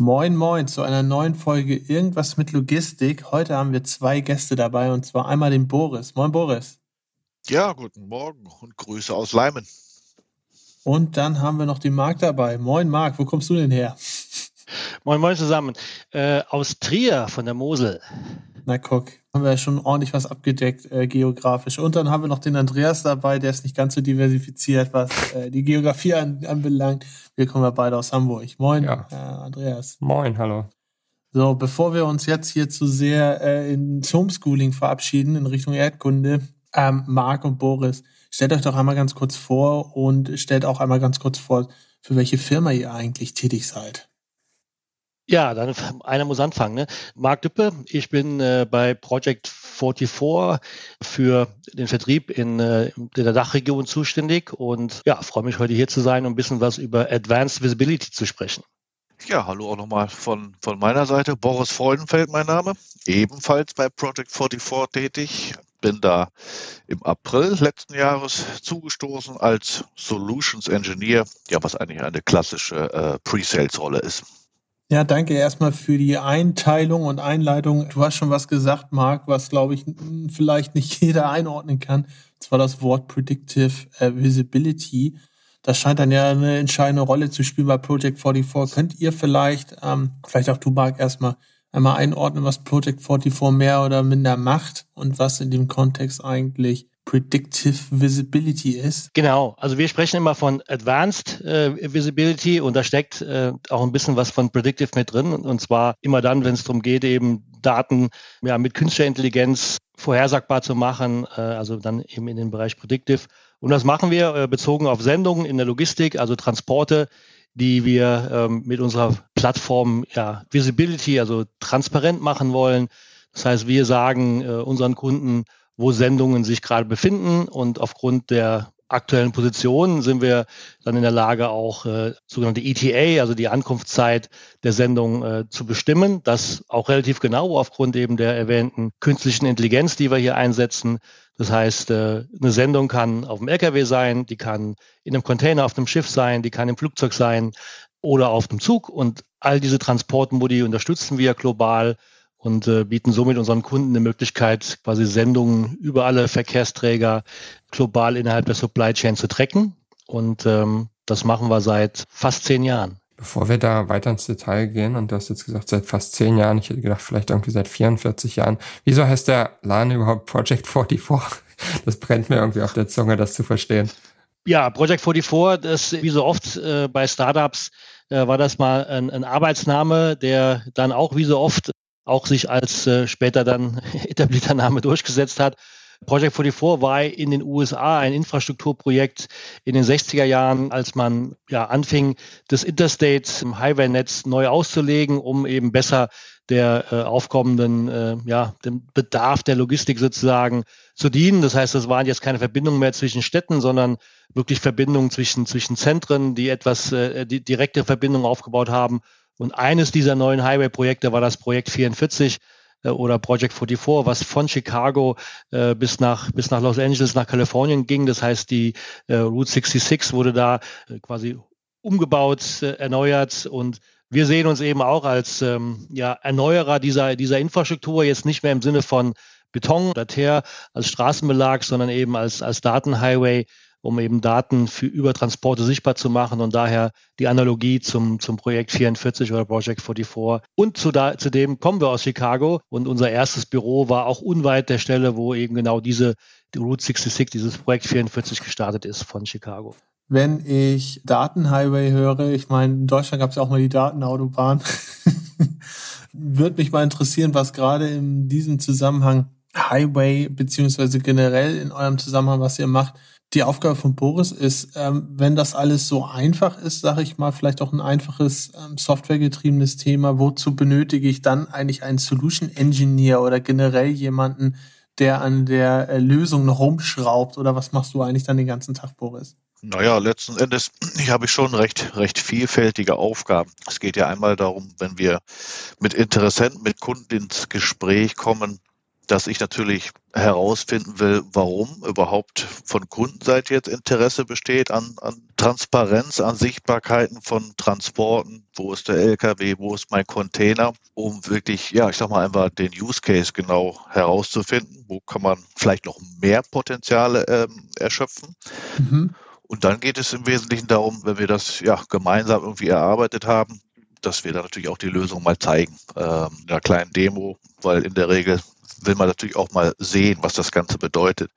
Moin, moin zu einer neuen Folge Irgendwas mit Logistik. Heute haben wir zwei Gäste dabei und zwar einmal den Boris. Moin, Boris. Ja, guten Morgen und Grüße aus Leimen. Und dann haben wir noch den Marc dabei. Moin, Marc, wo kommst du denn her? Moin, moin zusammen. Äh, aus Trier von der Mosel. Na guck, haben wir ja schon ordentlich was abgedeckt äh, geografisch. Und dann haben wir noch den Andreas dabei, der ist nicht ganz so diversifiziert, was äh, die Geografie an, anbelangt. Wir kommen ja beide aus Hamburg. Moin, ja. äh, Andreas. Moin, hallo. So, bevor wir uns jetzt hier zu sehr äh, ins Homeschooling verabschieden in Richtung Erdkunde, ähm, Marc und Boris, stellt euch doch einmal ganz kurz vor und stellt auch einmal ganz kurz vor, für welche Firma ihr eigentlich tätig seid. Ja, dann einer muss anfangen. Ne? Marc Düppe, ich bin äh, bei Project 44 für den Vertrieb in, äh, der Dachregion zuständig und ja, freue mich heute hier zu sein und ein bisschen was über Advanced Visibility zu sprechen. Ja, hallo auch nochmal von, von meiner Seite. Boris Freudenfeld, mein Name. Ebenfalls bei Project 44 tätig. Bin da im April letzten Jahres zugestoßen als Solutions Engineer, ja, was eigentlich eine klassische äh, Pre-Sales-Rolle ist. Ja, danke erstmal für die Einteilung und Einleitung. Du hast schon was gesagt, Marc, was glaube ich vielleicht nicht jeder einordnen kann. Und zwar das Wort Predictive äh, Visibility. Das scheint dann ja eine entscheidende Rolle zu spielen bei Project 44. Könnt ihr vielleicht, ähm, vielleicht auch du, Marc, erstmal einmal einordnen, was Project 44 mehr oder minder macht und was in dem Kontext eigentlich Predictive Visibility ist. Genau, also wir sprechen immer von Advanced äh, Visibility und da steckt äh, auch ein bisschen was von Predictive mit drin und zwar immer dann, wenn es darum geht, eben Daten ja, mit künstlicher Intelligenz vorhersagbar zu machen, äh, also dann eben in den Bereich Predictive. Und das machen wir äh, bezogen auf Sendungen in der Logistik, also Transporte, die wir ähm, mit unserer Plattform ja, Visibility, also transparent machen wollen. Das heißt, wir sagen äh, unseren Kunden, wo Sendungen sich gerade befinden. Und aufgrund der aktuellen Position sind wir dann in der Lage, auch äh, sogenannte ETA, also die Ankunftszeit der Sendung äh, zu bestimmen. Das auch relativ genau aufgrund eben der erwähnten künstlichen Intelligenz, die wir hier einsetzen. Das heißt, äh, eine Sendung kann auf dem LKW sein, die kann in einem Container auf einem Schiff sein, die kann im Flugzeug sein oder auf dem Zug. Und all diese Transportmodi unterstützen wir global und äh, bieten somit unseren Kunden eine Möglichkeit, quasi Sendungen über alle Verkehrsträger global innerhalb der Supply Chain zu tracken. Und ähm, das machen wir seit fast zehn Jahren. Bevor wir da weiter ins Detail gehen, und du hast jetzt gesagt, seit fast zehn Jahren, ich hätte gedacht, vielleicht irgendwie seit 44 Jahren. Wieso heißt der Laden überhaupt Project 44? Das brennt mir irgendwie auf der Zunge, das zu verstehen. Ja, Project 44, das wie so oft äh, bei Startups äh, war das mal ein, ein Arbeitsname, der dann auch wie so oft auch sich als äh, später dann etablierter Name durchgesetzt hat. Project 44 war in den USA ein Infrastrukturprojekt in den 60er Jahren, als man ja anfing, das Interstate Highway-Netz neu auszulegen, um eben besser der äh, aufkommenden, äh, ja, dem Bedarf der Logistik sozusagen zu dienen. Das heißt, das waren jetzt keine Verbindungen mehr zwischen Städten, sondern wirklich Verbindungen zwischen, zwischen Zentren, die etwas äh, die direkte Verbindungen aufgebaut haben und eines dieser neuen Highway-Projekte war das Projekt 44 äh, oder Project 44, was von Chicago äh, bis nach bis nach Los Angeles nach Kalifornien ging. Das heißt, die äh, Route 66 wurde da äh, quasi umgebaut, äh, erneuert. Und wir sehen uns eben auch als ähm, ja, Erneuerer dieser, dieser Infrastruktur, jetzt nicht mehr im Sinne von Beton oder Teer als Straßenbelag, sondern eben als, als Datenhighway, um eben Daten für Übertransporte sichtbar zu machen und daher die Analogie zum, zum Projekt 44 oder Project 44. Und zu da, zudem kommen wir aus Chicago und unser erstes Büro war auch unweit der Stelle, wo eben genau diese die Route 66, dieses Projekt 44 gestartet ist von Chicago. Wenn ich Datenhighway höre, ich meine, in Deutschland gab es ja auch mal die Datenautobahn, würde mich mal interessieren, was gerade in diesem Zusammenhang Highway beziehungsweise generell in eurem Zusammenhang, was ihr macht, Die Aufgabe von Boris ist, ähm, wenn das alles so einfach ist, sage ich mal, vielleicht auch ein einfaches ähm, softwaregetriebenes Thema, wozu benötige ich dann eigentlich einen Solution Engineer oder generell jemanden, der an der äh, Lösung noch rumschraubt? Oder was machst du eigentlich dann den ganzen Tag, Boris? Naja, letzten Endes habe ich schon recht, recht vielfältige Aufgaben. Es geht ja einmal darum, wenn wir mit Interessenten, mit Kunden ins Gespräch kommen, dass ich natürlich herausfinden will, warum überhaupt von Kundenseite jetzt Interesse besteht an, an Transparenz, an Sichtbarkeiten von Transporten. Wo ist der LKW? Wo ist mein Container? Um wirklich, ja, ich sag mal einfach den Use Case genau herauszufinden. Wo kann man vielleicht noch mehr Potenziale ähm, erschöpfen? Mhm. Und dann geht es im Wesentlichen darum, wenn wir das ja gemeinsam irgendwie erarbeitet haben, dass wir dann natürlich auch die Lösung mal zeigen. Ähm, in einer kleinen Demo, weil in der Regel will man natürlich auch mal sehen, was das Ganze bedeutet.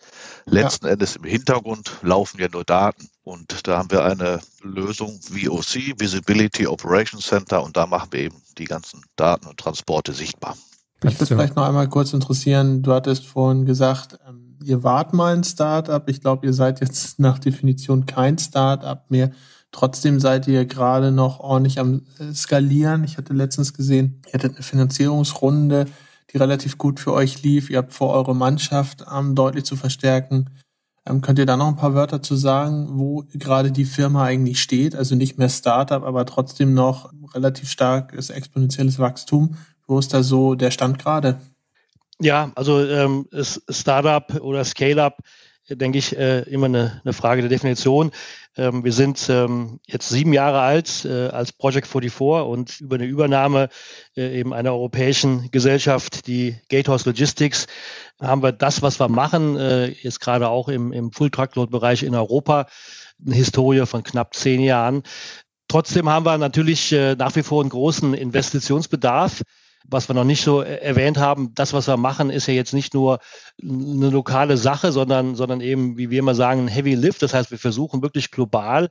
Letzten ja. Endes im Hintergrund laufen ja nur Daten. Und da haben wir eine Lösung VOC, Visibility Operations Center, und da machen wir eben die ganzen Daten und Transporte sichtbar. Mich würde vielleicht noch einmal kurz interessieren, du hattest vorhin gesagt, ähm, ihr wart mal ein Startup. Ich glaube, ihr seid jetzt nach Definition kein Startup mehr. Trotzdem seid ihr gerade noch ordentlich am äh, Skalieren. Ich hatte letztens gesehen, ihr hattet eine Finanzierungsrunde die relativ gut für euch lief. Ihr habt vor, eure Mannschaft ähm, deutlich zu verstärken. Ähm, könnt ihr da noch ein paar Wörter zu sagen, wo gerade die Firma eigentlich steht? Also nicht mehr Startup, aber trotzdem noch relativ starkes exponentielles Wachstum. Wo ist da so der Stand gerade? Ja, also ähm, Startup oder Scale-up denke ich, äh, immer eine, eine Frage der Definition. Ähm, wir sind ähm, jetzt sieben Jahre alt äh, als Project 44 und über eine Übernahme äh, eben einer europäischen Gesellschaft, die Gatehouse Logistics, haben wir das, was wir machen, äh, jetzt gerade auch im, im Full-Truckload-Bereich in Europa, eine Historie von knapp zehn Jahren. Trotzdem haben wir natürlich äh, nach wie vor einen großen Investitionsbedarf was wir noch nicht so erwähnt haben, das, was wir machen, ist ja jetzt nicht nur eine lokale Sache, sondern, sondern eben, wie wir immer sagen, ein Heavy Lift. Das heißt, wir versuchen wirklich global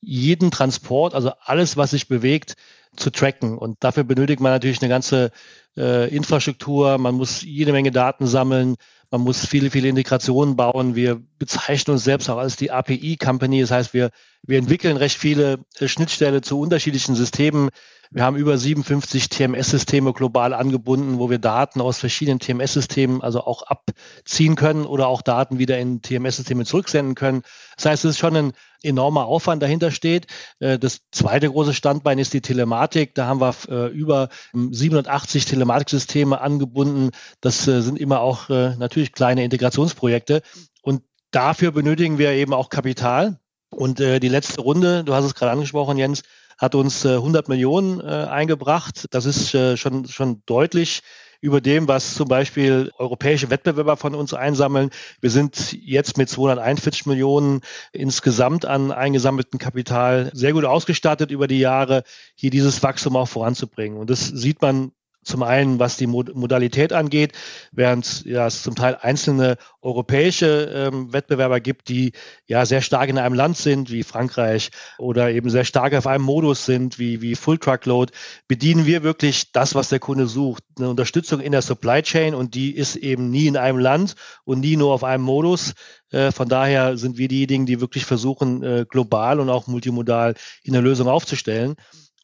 jeden Transport, also alles, was sich bewegt, zu tracken. Und dafür benötigt man natürlich eine ganze äh, Infrastruktur. Man muss jede Menge Daten sammeln. Man muss viele, viele Integrationen bauen. Wir bezeichnen uns selbst auch als die API-Company. Das heißt, wir, wir entwickeln recht viele äh, Schnittstellen zu unterschiedlichen Systemen. Wir haben über 57 TMS-Systeme global angebunden, wo wir Daten aus verschiedenen TMS-Systemen also auch abziehen können oder auch Daten wieder in TMS-Systeme zurücksenden können. Das heißt, es ist schon ein enormer Aufwand dahinter steht. Äh, das zweite große Standbein ist die Telematik. Da haben wir äh, über 780 Telematiksysteme angebunden. Das äh, sind immer auch natürlich kleine Integrationsprojekte. Und dafür benötigen wir eben auch Kapital. Und die letzte Runde, du hast es gerade angesprochen, Jens, hat uns 100 Millionen eingebracht. Das ist schon, schon deutlich über dem, was zum Beispiel europäische Wettbewerber von uns einsammeln. Wir sind jetzt mit 241 Millionen insgesamt an eingesammeltem Kapital sehr gut ausgestattet über die Jahre, hier dieses Wachstum auch voranzubringen. Und das sieht man zum einen, was die Modalität angeht, während ja, es zum Teil einzelne europäische ähm, Wettbewerber gibt, die ja sehr stark in einem Land sind, wie Frankreich, oder eben sehr stark auf einem Modus sind, wie, wie Full Truckload, bedienen wir wirklich das, was der Kunde sucht. Eine Unterstützung in der Supply Chain und die ist eben nie in einem Land und nie nur auf einem Modus. Äh, von daher sind wir diejenigen, die wirklich versuchen, äh, global und auch multimodal in eine Lösung aufzustellen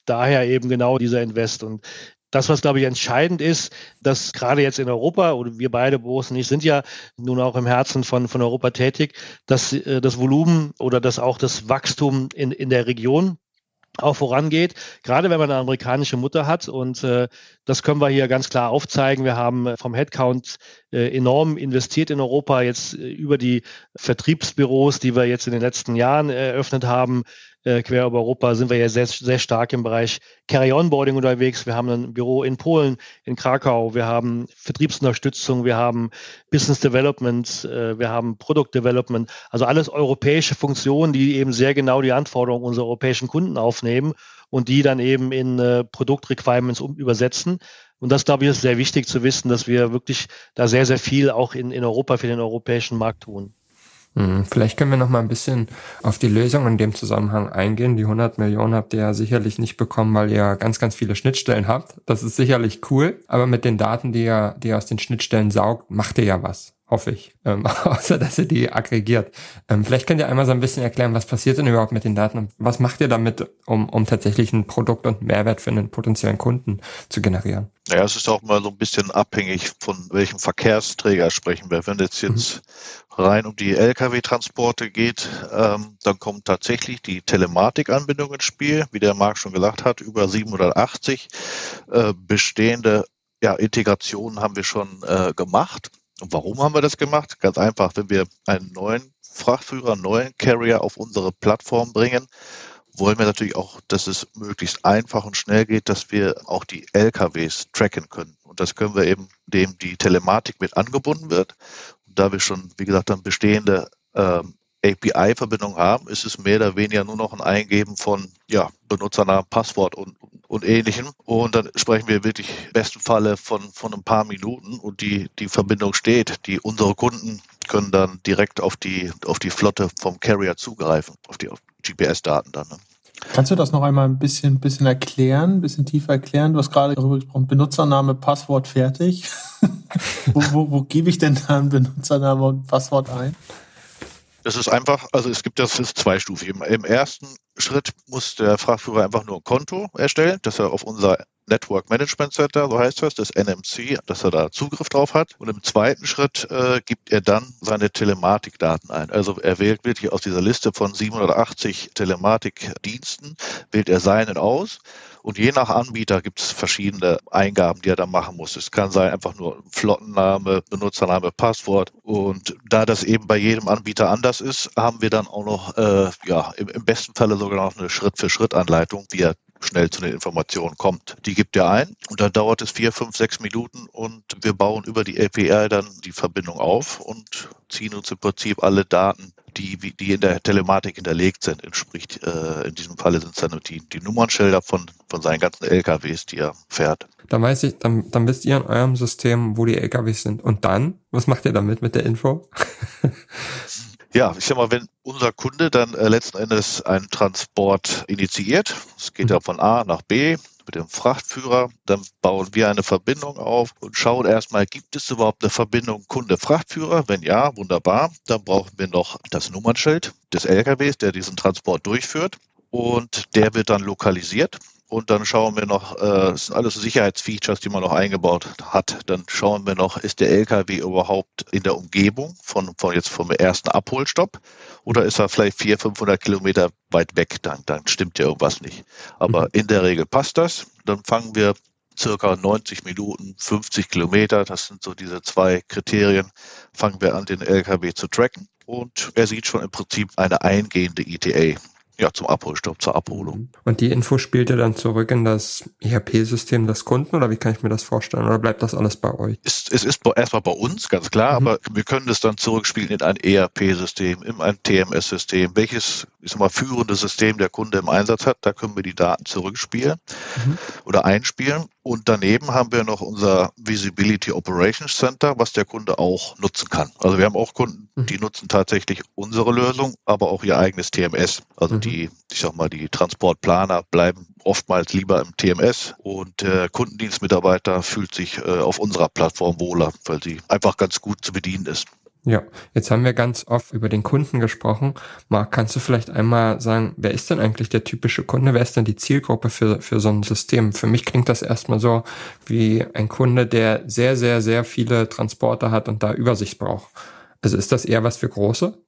daher eben genau dieser Invest. Und das, was, glaube ich, entscheidend ist, dass gerade jetzt in Europa, oder wir beide, Boris und ich, sind ja nun auch im Herzen von, von Europa tätig, dass äh, das Volumen oder dass auch das Wachstum in, in der Region auch vorangeht, gerade wenn man eine amerikanische Mutter hat. Und äh, das können wir hier ganz klar aufzeigen. Wir haben vom Headcount äh, enorm investiert in Europa, jetzt äh, über die Vertriebsbüros, die wir jetzt in den letzten Jahren eröffnet haben, äh, quer über Europa sind wir ja sehr, sehr stark im Bereich Carry-Onboarding unterwegs. Wir haben ein Büro in Polen, in Krakau. Wir haben Vertriebsunterstützung. Wir haben Business Development. Äh, wir haben Product Development. Also alles europäische Funktionen, die eben sehr genau die Anforderungen unserer europäischen Kunden aufnehmen und die dann eben in äh, Produktrequirements übersetzen. Und das, glaube ich, ist sehr wichtig zu wissen, dass wir wirklich da sehr, sehr viel auch in, in Europa für den europäischen Markt tun. Hm, vielleicht können wir noch mal ein bisschen auf die Lösung in dem Zusammenhang eingehen. Die 100 Millionen habt ihr ja sicherlich nicht bekommen, weil ihr ganz, ganz viele Schnittstellen habt. Das ist sicherlich cool. Aber mit den Daten, die ihr, die ihr aus den Schnittstellen saugt, macht ihr ja was hoffe ich, ähm, außer dass ihr die aggregiert. Ähm, vielleicht könnt ihr einmal so ein bisschen erklären, was passiert denn überhaupt mit den Daten und was macht ihr damit, um, um tatsächlich ein Produkt und Mehrwert für einen potenziellen Kunden zu generieren? Naja, es ist auch mal so ein bisschen abhängig von welchem Verkehrsträger sprechen wir. Wenn es jetzt mhm. rein um die Lkw-Transporte geht, ähm, dann kommt tatsächlich die Telematikanbindung ins Spiel, wie der Marc schon gesagt hat, über 780 äh, bestehende ja, Integrationen haben wir schon äh, gemacht. Und warum haben wir das gemacht? Ganz einfach, wenn wir einen neuen Frachtführer, einen neuen Carrier auf unsere Plattform bringen, wollen wir natürlich auch, dass es möglichst einfach und schnell geht, dass wir auch die LKWs tracken können. Und das können wir eben, indem die Telematik mit angebunden wird. Und da wir schon, wie gesagt, dann bestehende ähm, API-Verbindung haben, ist es mehr oder weniger nur noch ein Eingeben von ja, Benutzernamen, Passwort und, und ähnlichem. Und dann sprechen wir wirklich im besten Falle von, von ein paar Minuten und die, die Verbindung steht. Die, unsere Kunden können dann direkt auf die, auf die Flotte vom Carrier zugreifen, auf die GPS-Daten dann. Ne? Kannst du das noch einmal ein bisschen, bisschen erklären, ein bisschen tiefer erklären? Du hast gerade darüber gesprochen, Benutzername, Passwort fertig. wo, wo, wo gebe ich denn da einen Benutzername und Passwort ein? Das ist einfach, also es gibt das ist zweistufig. Im, Im ersten Schritt muss der Frachtführer einfach nur ein Konto erstellen, dass er auf unser Network Management Center, so heißt das, das NMC, dass er da Zugriff drauf hat. Und im zweiten Schritt äh, gibt er dann seine Telematikdaten ein. Also er wählt wirklich aus dieser Liste von 780 Telematikdiensten, wählt er seinen aus und je nach Anbieter gibt es verschiedene Eingaben, die er da machen muss. Es kann sein einfach nur Flottenname, Benutzername, Passwort. Und da das eben bei jedem Anbieter anders ist, haben wir dann auch noch, äh, ja, im, im besten Falle sogar noch eine Schritt-für-Schritt-Anleitung, wie er schnell zu den Informationen kommt. Die gibt er ein und dann dauert es vier, fünf, sechs Minuten und wir bauen über die API dann die Verbindung auf und ziehen uns im Prinzip alle Daten die, die in der Telematik hinterlegt sind, entspricht, äh, in diesem Falle sind es dann die, die Nummernschilder von, von seinen ganzen LKWs, die er fährt. Dann weiß ich, dann, dann wisst ihr in eurem System, wo die LKWs sind. Und dann, was macht ihr damit mit der Info? Ja, ich sag mal, wenn unser Kunde dann äh, letzten Endes einen Transport initiiert, es geht ja von A nach B, mit dem Frachtführer. Dann bauen wir eine Verbindung auf und schauen erstmal, gibt es überhaupt eine Verbindung Kunde-Frachtführer? Wenn ja, wunderbar. Dann brauchen wir noch das Nummernschild des LKWs, der diesen Transport durchführt. Und der wird dann lokalisiert. Und dann schauen wir noch, äh, das sind alles Sicherheitsfeatures, die man noch eingebaut hat. Dann schauen wir noch, ist der LKW überhaupt in der Umgebung von, von jetzt vom ersten Abholstopp oder ist er vielleicht 400, 500 Kilometer weit weg? Dann, dann stimmt ja irgendwas nicht. Aber mhm. in der Regel passt das. Dann fangen wir circa 90 Minuten, 50 Kilometer, das sind so diese zwei Kriterien, fangen wir an, den LKW zu tracken. Und er sieht schon im Prinzip eine eingehende ETA ja, zum Abholstopp, zur Abholung. Und die Info spielt ihr dann zurück in das ERP-System des Kunden oder wie kann ich mir das vorstellen? Oder bleibt das alles bei euch? Es, es ist erstmal bei uns, ganz klar, mhm. aber wir können das dann zurückspielen in ein ERP-System, in ein TMS-System, welches, ich sag mal, führende System der Kunde im Einsatz hat. Da können wir die Daten zurückspielen mhm. oder einspielen. Und daneben haben wir noch unser Visibility Operations Center, was der Kunde auch nutzen kann. Also wir haben auch Kunden, mhm. die nutzen tatsächlich unsere Lösung, aber auch ihr eigenes TMS. Also mhm. die, ich sag mal, die Transportplaner bleiben oftmals lieber im TMS und der Kundendienstmitarbeiter fühlt sich äh, auf unserer Plattform wohler, weil sie einfach ganz gut zu bedienen ist. Ja, jetzt haben wir ganz oft über den Kunden gesprochen. Marc, kannst du vielleicht einmal sagen, wer ist denn eigentlich der typische Kunde? Wer ist denn die Zielgruppe für, für so ein System? Für mich klingt das erstmal so wie ein Kunde, der sehr, sehr, sehr viele Transporte hat und da Übersicht braucht. Also ist das eher was für Große?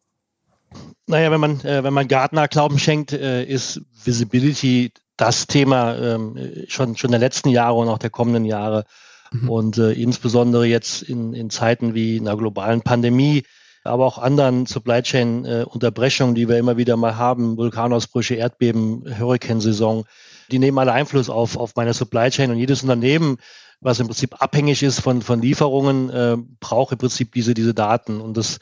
Naja, wenn man, äh, wenn man Gartner Glauben schenkt, äh, ist Visibility das Thema ähm, schon, schon der letzten Jahre und auch der kommenden Jahre Mhm. Und äh, insbesondere jetzt in, in Zeiten wie einer globalen Pandemie, aber auch anderen Supply Chain äh, Unterbrechungen, die wir immer wieder mal haben, Vulkanausbrüche, Erdbeben, Hurrikansaison, die nehmen alle Einfluss auf, auf meine Supply Chain und jedes Unternehmen was im Prinzip abhängig ist von, von Lieferungen, äh, braucht im Prinzip diese, diese Daten. Und das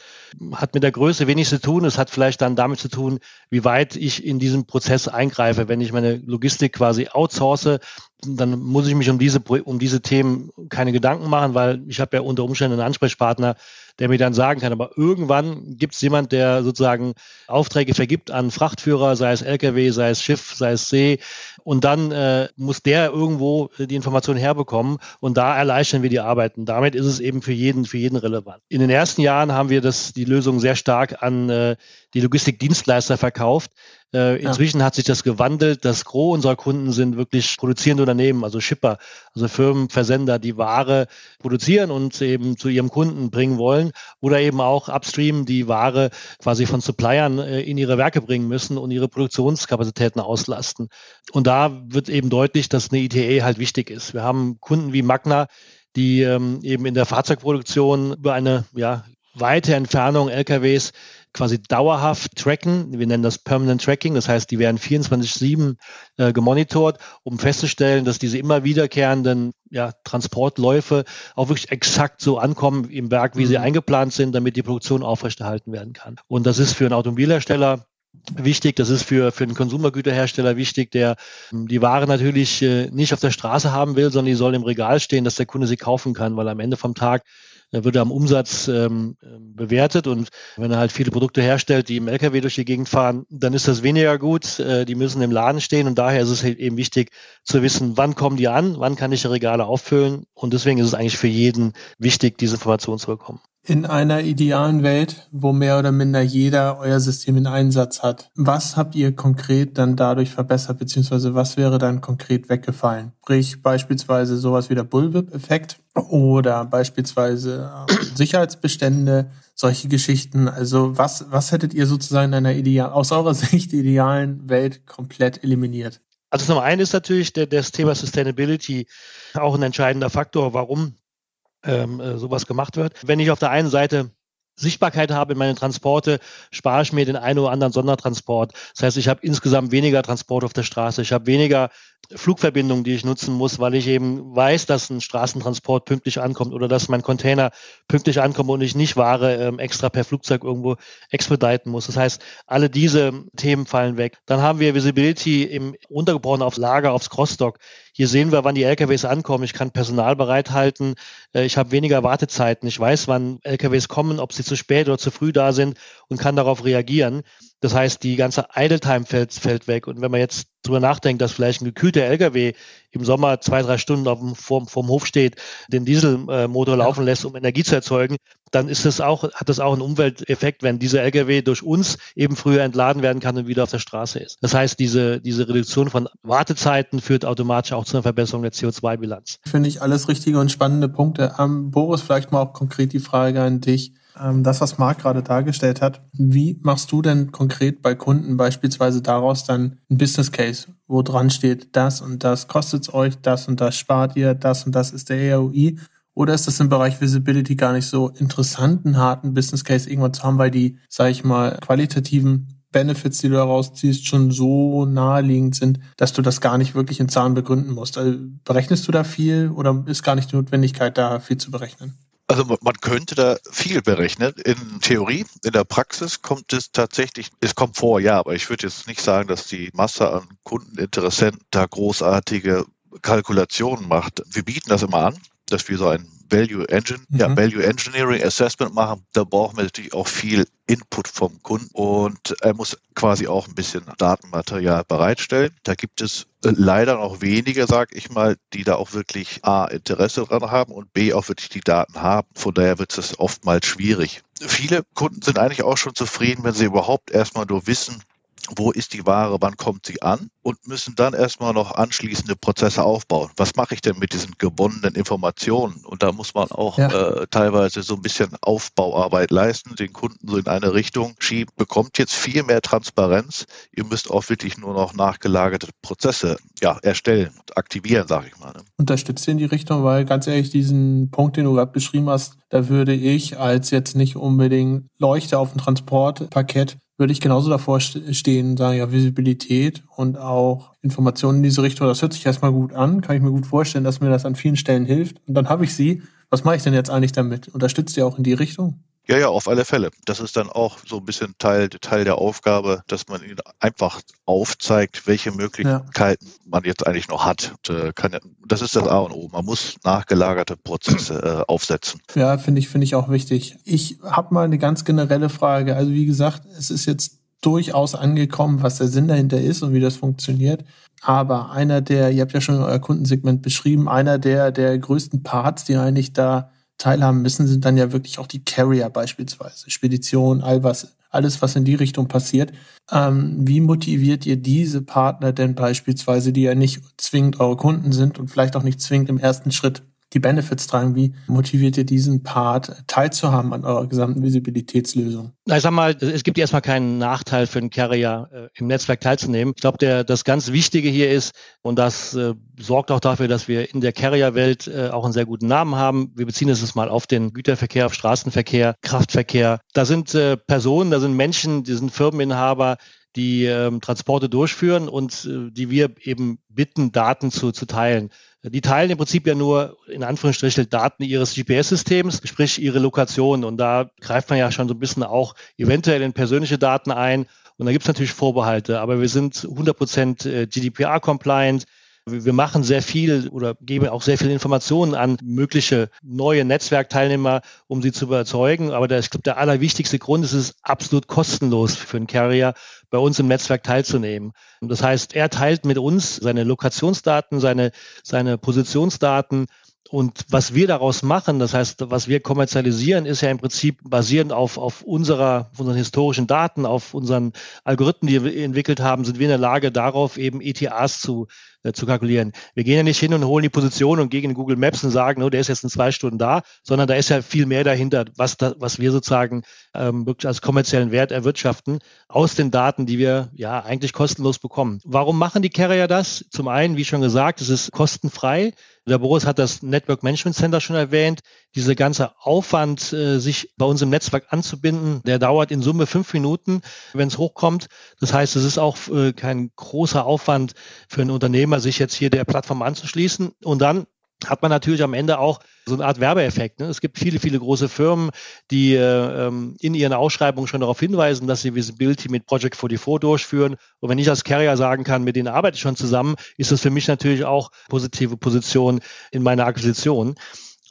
hat mit der Größe wenig zu tun. Es hat vielleicht dann damit zu tun, wie weit ich in diesen Prozess eingreife. Wenn ich meine Logistik quasi outsource, dann muss ich mich um diese, um diese Themen keine Gedanken machen, weil ich habe ja unter Umständen einen Ansprechpartner, der mir dann sagen kann, aber irgendwann gibt es jemand, der sozusagen Aufträge vergibt an Frachtführer, sei es Lkw, sei es Schiff, sei es See, und dann äh, muss der irgendwo die Information herbekommen Und da erleichtern wir die Arbeiten. Damit ist es eben für jeden, für jeden relevant. In den ersten Jahren haben wir das, die Lösung sehr stark an äh, die Logistikdienstleister verkauft. Äh, inzwischen ja. hat sich das gewandelt. Das Gros unserer Kunden sind wirklich produzierende Unternehmen, also Shipper, also Firmen, Versender, die Ware produzieren und eben zu ihrem Kunden bringen wollen oder eben auch upstream die Ware quasi von Suppliern äh, in ihre Werke bringen müssen und ihre Produktionskapazitäten auslasten. Und da wird eben deutlich, dass eine ITE halt wichtig ist. Wir haben Kunden wie Magna, die ähm, eben in der Fahrzeugproduktion über eine ja, weite Entfernung LKWs quasi dauerhaft tracken. Wir nennen das Permanent Tracking. Das heißt, die werden 24-7 äh, gemonitort, um festzustellen, dass diese immer wiederkehrenden ja, Transportläufe auch wirklich exakt so ankommen im Berg, wie mhm. sie eingeplant sind, damit die Produktion aufrechterhalten werden kann. Und das ist für einen Automobilhersteller wichtig. Das ist für, für einen Konsumergüterhersteller wichtig, der ähm, die Ware natürlich äh, nicht auf der Straße haben will, sondern die soll im Regal stehen, dass der Kunde sie kaufen kann, weil am Ende vom Tag er am Umsatz ähm, ähm, bewertet und wenn er halt viele Produkte herstellt, die im LKW durch die Gegend fahren, dann ist das weniger gut. Äh, die müssen im Laden stehen und daher ist es halt eben wichtig zu wissen, wann kommen die an, wann kann ich die Regale auffüllen und deswegen ist es eigentlich für jeden wichtig, diese Information zu bekommen in einer idealen Welt, wo mehr oder minder jeder euer System in Einsatz hat, was habt ihr konkret dann dadurch verbessert, beziehungsweise was wäre dann konkret weggefallen? Sprich beispielsweise sowas wie der Bullwhip-Effekt oder beispielsweise äh, Sicherheitsbestände, solche Geschichten. Also was, was hättet ihr sozusagen in einer ideal, aus eurer Sicht idealen Welt komplett eliminiert? Also zum einen ist natürlich das Thema Sustainability auch ein entscheidender Faktor, warum ähm, äh, sowas gemacht wird. Wenn ich auf der einen Seite Sichtbarkeit habe in meine Transporte, spare ich mir den einen oder anderen Sondertransport. Das heißt, ich habe insgesamt weniger Transport auf der Straße. Ich habe weniger Flugverbindungen, die ich nutzen muss, weil ich eben weiß, dass ein Straßentransport pünktlich ankommt oder dass mein Container pünktlich ankommt und ich nicht Ware ähm, extra per Flugzeug irgendwo expediten muss. Das heißt, alle diese Themen fallen weg. Dann haben wir Visibility im runtergebrochen aufs Lager, aufs Crossdock. Hier sehen wir, wann die LKWs ankommen. Ich kann Personal bereithalten. Äh, ich habe weniger Wartezeiten. Ich weiß, wann LKWs kommen, ob sie zu spät oder zu früh da sind und kann darauf reagieren. Das heißt, die ganze Idle-Time fällt, fällt weg. Und wenn man jetzt drüber nachdenkt, dass vielleicht ein gekühlter LKW im Sommer zwei, drei Stunden auf dem, vorm, vorm Hof steht, den Dieselmotor ja. laufen lässt, um Energie zu erzeugen, dann ist das auch, hat das auch einen Umwelteffekt, wenn dieser LKW durch uns eben früher entladen werden kann und wieder auf der Straße ist. Das heißt, diese, diese Reduktion von Wartezeiten führt automatisch auch zu einer Verbesserung der CO2-Bilanz. Finde ich alles richtige und spannende Punkte. Ähm, Boris, vielleicht mal auch konkret die Frage an dich das, was Marc gerade dargestellt hat. Wie machst du denn konkret bei Kunden beispielsweise daraus dann ein Business Case, wo dran steht, das und das kostet es euch, das und das spart ihr, das und das ist der AOI? Oder ist das im Bereich Visibility gar nicht so interessant, einen harten Business Case irgendwann zu haben, weil die, sag ich mal, qualitativen Benefits, die du daraus ziehst, schon so naheliegend sind, dass du das gar nicht wirklich in Zahlen begründen musst. Also berechnest du da viel oder ist gar nicht die Notwendigkeit, da viel zu berechnen? Also man könnte da viel berechnen. In Theorie, in der Praxis kommt es tatsächlich, es kommt vor, ja, aber ich würde jetzt nicht sagen, dass die Masse an Kundeninteressenten da großartige Kalkulationen macht. Wir bieten das immer an, dass wir so ein Value Engine, mhm. ja, Value Engineering Assessment machen. Da brauchen wir natürlich auch viel Input vom Kunden und er muss quasi auch ein bisschen Datenmaterial bereitstellen. Da gibt es äh, leider noch wenige, sag ich mal, die da auch wirklich A, Interesse dran haben und B, auch wirklich die Daten haben. Von daher wird es oftmals schwierig. Viele Kunden sind eigentlich auch schon zufrieden, wenn sie überhaupt erstmal nur wissen, wo ist die Ware, wann kommt sie an und müssen dann erstmal noch anschließende Prozesse aufbauen. Was mache ich denn mit diesen gewonnenen Informationen? Und da muss man auch ja. äh, teilweise so ein bisschen Aufbauarbeit leisten, den Kunden so in eine Richtung schieben, bekommt jetzt viel mehr Transparenz. Ihr müsst auch wirklich nur noch nachgelagerte Prozesse ja, erstellen und aktivieren, sage ich mal. Ne? Unterstützt in die Richtung, weil ganz ehrlich, diesen Punkt, den du gerade beschrieben hast, da würde ich als jetzt nicht unbedingt Leuchte auf dem Transportpaket würde ich genauso davor stehen, sagen, ja, Visibilität und auch Informationen in diese Richtung, das hört sich erstmal gut an, kann ich mir gut vorstellen, dass mir das an vielen Stellen hilft. Und dann habe ich sie. Was mache ich denn jetzt eigentlich damit? Unterstützt ihr auch in die Richtung? Ja, ja, auf alle Fälle. Das ist dann auch so ein bisschen Teil, Teil der Aufgabe, dass man ihnen einfach aufzeigt, welche Möglichkeiten ja. man jetzt eigentlich noch hat. Und, äh, kann, das ist das A und O. Man muss nachgelagerte Prozesse äh, aufsetzen. Ja, finde ich, finde ich auch wichtig. Ich habe mal eine ganz generelle Frage. Also wie gesagt, es ist jetzt durchaus angekommen, was der Sinn dahinter ist und wie das funktioniert. Aber einer der, ihr habt ja schon euer Kundensegment beschrieben, einer der, der größten Parts, die eigentlich da teilhaben müssen, sind dann ja wirklich auch die Carrier beispielsweise. Spedition, all was, alles, was in die Richtung passiert. Ähm, wie motiviert ihr diese Partner denn beispielsweise, die ja nicht zwingend eure Kunden sind und vielleicht auch nicht zwingend im ersten Schritt die Benefits tragen. Wie motiviert ihr diesen Part teilzuhaben an eurer gesamten Visibilitätslösung? Na, ich sag mal, es gibt erstmal keinen Nachteil für einen Carrier äh, im Netzwerk teilzunehmen. Ich glaube, das ganz Wichtige hier ist, und das äh, sorgt auch dafür, dass wir in der Carrier-Welt äh, auch einen sehr guten Namen haben. Wir beziehen es mal auf den Güterverkehr, auf Straßenverkehr, Kraftverkehr. Da sind äh, Personen, da sind Menschen, die sind Firmeninhaber, die ähm, Transporte durchführen und äh, die wir eben bitten, Daten zu, zu teilen. Die teilen im Prinzip ja nur in Anführungsstrichen Daten ihres GPS-Systems, sprich ihre Lokation. Und da greift man ja schon so ein bisschen auch eventuell in persönliche Daten ein. Und da gibt es natürlich Vorbehalte, aber wir sind 100% äh, GDPR-compliant. Wir machen sehr viel oder geben auch sehr viele Informationen an mögliche neue Netzwerkteilnehmer, um sie zu überzeugen. Aber der, ich glaube, der allerwichtigste Grund ist, es ist absolut kostenlos für einen Carrier, bei uns im Netzwerk teilzunehmen. Das heißt, er teilt mit uns seine Lokationsdaten, seine, seine Positionsdaten und was wir daraus machen, das heißt, was wir kommerzialisieren, ist ja im Prinzip basierend auf, auf unserer, auf unseren historischen Daten, auf unseren Algorithmen, die wir entwickelt haben, sind wir in der Lage, darauf eben ETAs zu, äh, zu kalkulieren. Wir gehen ja nicht hin und holen die Position und gehen in Google Maps und sagen, oh, der ist jetzt in zwei Stunden da, sondern da ist ja viel mehr dahinter, was, da, was wir sozusagen ähm, wirklich als kommerziellen Wert erwirtschaften aus den Daten, die wir ja eigentlich kostenlos bekommen. Warum machen die Carrier das? Zum einen, wie schon gesagt, es ist kostenfrei. Der Boris hat das Network Management Center schon erwähnt. Dieser ganze Aufwand, äh, sich bei uns im Netzwerk anzubinden, der dauert in Summe fünf Minuten, wenn es hochkommt. Das heißt, es ist auch äh, kein großer Aufwand für ein Unternehmer, sich jetzt hier der Plattform anzuschließen. Und dann hat man natürlich am Ende auch so eine Art Werbeeffekt. Ne? Es gibt viele, viele große Firmen, die äh, ähm, in ihren Ausschreibungen schon darauf hinweisen, dass sie Visibility mit Project 44 durchführen. Und wenn ich als Carrier sagen kann, mit denen arbeite ich schon zusammen, ist das für mich natürlich auch positive Position in meiner Akquisition.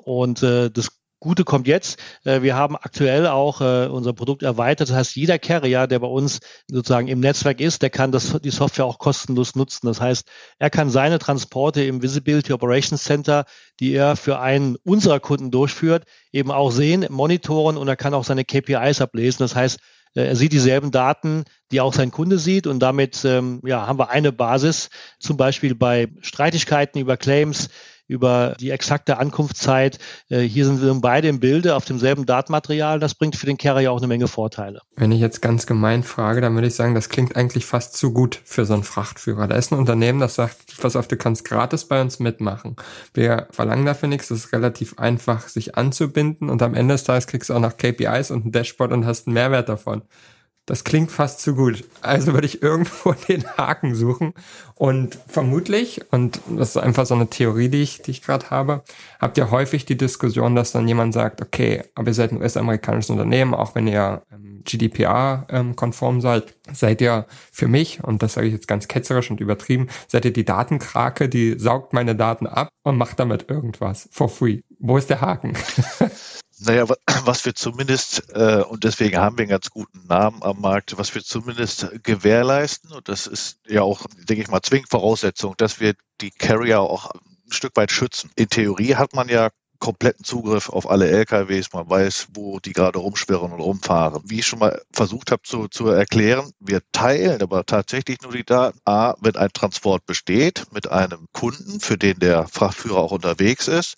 Und äh, das Gute kommt jetzt. Äh, wir haben aktuell auch äh, unser Produkt erweitert. Das heißt, jeder Carrier, der bei uns sozusagen im Netzwerk ist, der kann das, die Software auch kostenlos nutzen. Das heißt, er kann seine Transporte im Visibility Operations Center, die er für einen unserer Kunden durchführt, eben auch sehen, monitoren und er kann auch seine KPIs ablesen. Das heißt, äh, er sieht dieselben Daten, die auch sein Kunde sieht und damit ähm, ja, haben wir eine Basis, zum Beispiel bei Streitigkeiten über Claims, über die exakte Ankunftszeit. Äh, hier sind wir beide im Bilde auf demselben Datenmaterial. Das bringt für den Carrier auch eine Menge Vorteile. Wenn ich jetzt ganz gemein frage, dann würde ich sagen, das klingt eigentlich fast zu gut für so einen Frachtführer. Da ist ein Unternehmen, das sagt, pass auf, du kannst gratis bei uns mitmachen. Wir verlangen dafür nichts. Es ist relativ einfach, sich anzubinden und am Ende des Tages kriegst du auch noch KPIs und ein Dashboard und hast einen Mehrwert davon. Das klingt fast zu gut. Also würde ich irgendwo den Haken suchen. Und vermutlich, und das ist einfach so eine Theorie, die ich, die ich gerade habe, habt ihr häufig die Diskussion, dass dann jemand sagt, okay, aber ihr seid ein US-amerikanisches Unternehmen, auch wenn ihr ähm, GDPR-konform ähm, seid, seid ihr für mich, und das sage ich jetzt ganz ketzerisch und übertrieben, seid ihr die Datenkrake, die saugt meine Daten ab und macht damit irgendwas for free. Wo ist der Haken? Naja, was wir zumindest, äh, und deswegen haben wir einen ganz guten Namen am Markt, was wir zumindest gewährleisten, und das ist ja auch, denke ich mal, zwingend Voraussetzung, dass wir die Carrier auch ein Stück weit schützen. In Theorie hat man ja kompletten Zugriff auf alle LKWs, man weiß, wo die gerade rumschwirren und rumfahren. Wie ich schon mal versucht habe zu, zu erklären, wir teilen aber tatsächlich nur die Daten. A, wenn ein Transport besteht mit einem Kunden, für den der Frachtführer auch unterwegs ist.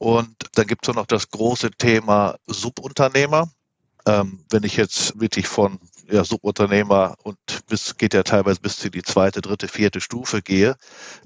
Und dann gibt es noch das große Thema Subunternehmer. Ähm, wenn ich jetzt wirklich von ja, Subunternehmer und bis geht ja teilweise bis zu die zweite, dritte, vierte Stufe gehe,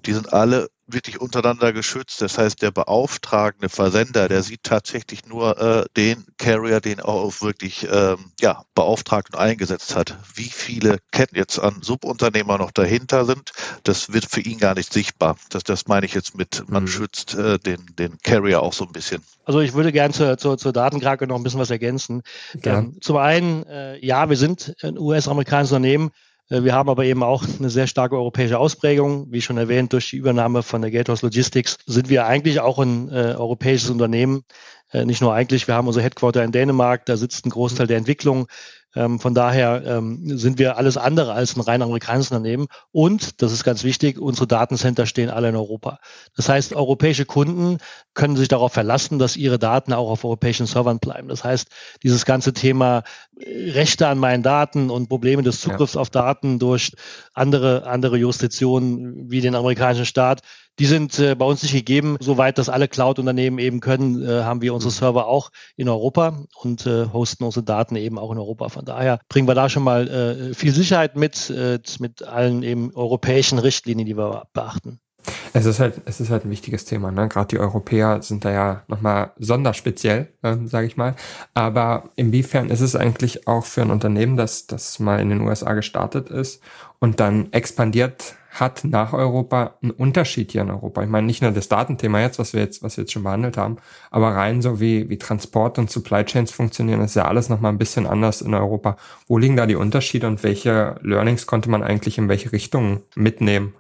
die sind alle wirklich untereinander geschützt. Das heißt, der beauftragende Versender, der sieht tatsächlich nur äh, den Carrier, den er auch wirklich ähm, ja, beauftragt und eingesetzt hat. Wie viele Ketten jetzt an Subunternehmer noch dahinter sind, das wird für ihn gar nicht sichtbar. Das, das meine ich jetzt mit, man mhm. schützt äh, den, den Carrier auch so ein bisschen. Also ich würde gerne zur, zur, zur Datenkrake noch ein bisschen was ergänzen. Ähm, zum einen, äh, ja, wir sind ein US-amerikanisches Unternehmen. Äh, wir haben aber eben auch eine sehr starke europäische Ausprägung. Wie schon erwähnt, durch die Übernahme von der Gatehouse Logistics sind wir eigentlich auch ein äh, europäisches Unternehmen. Äh, nicht nur eigentlich, wir haben unser Headquarter in Dänemark, da sitzt ein Großteil der Entwicklung. Ähm, von daher ähm, sind wir alles andere als ein rein amerikanisches Unternehmen. Und, das ist ganz wichtig, unsere Datencenter stehen alle in Europa. Das heißt, europäische Kunden können sich darauf verlassen, dass ihre Daten auch auf europäischen Servern bleiben. Das heißt, dieses ganze Thema äh, Rechte an meinen Daten und Probleme des Zugriffs ja. auf Daten durch andere, andere Jurisdiktionen wie den amerikanischen Staat, die sind äh, bei uns nicht gegeben. Soweit das alle Cloud-Unternehmen eben können, äh, haben wir unsere mhm. Server auch in Europa und äh, hosten unsere Daten eben auch in Europa. Von daher bringen wir da schon mal äh, viel Sicherheit mit, äh, mit allen eben europäischen Richtlinien, die wir beachten. Es ist halt, es ist halt ein wichtiges Thema. Ne? Gerade die Europäer sind da ja nochmal sonderspeziell, ähm, sage ich mal. Aber inwiefern ist es eigentlich auch für ein Unternehmen, das, das mal in den USA gestartet ist und dann expandiert hat nach Europa einen Unterschied hier in Europa. Ich meine nicht nur das Datenthema jetzt, was wir jetzt, was wir jetzt schon behandelt haben, aber rein so wie, wie Transport und Supply Chains funktionieren, ist ja alles nochmal ein bisschen anders in Europa. Wo liegen da die Unterschiede und welche Learnings konnte man eigentlich in welche Richtungen mitnehmen?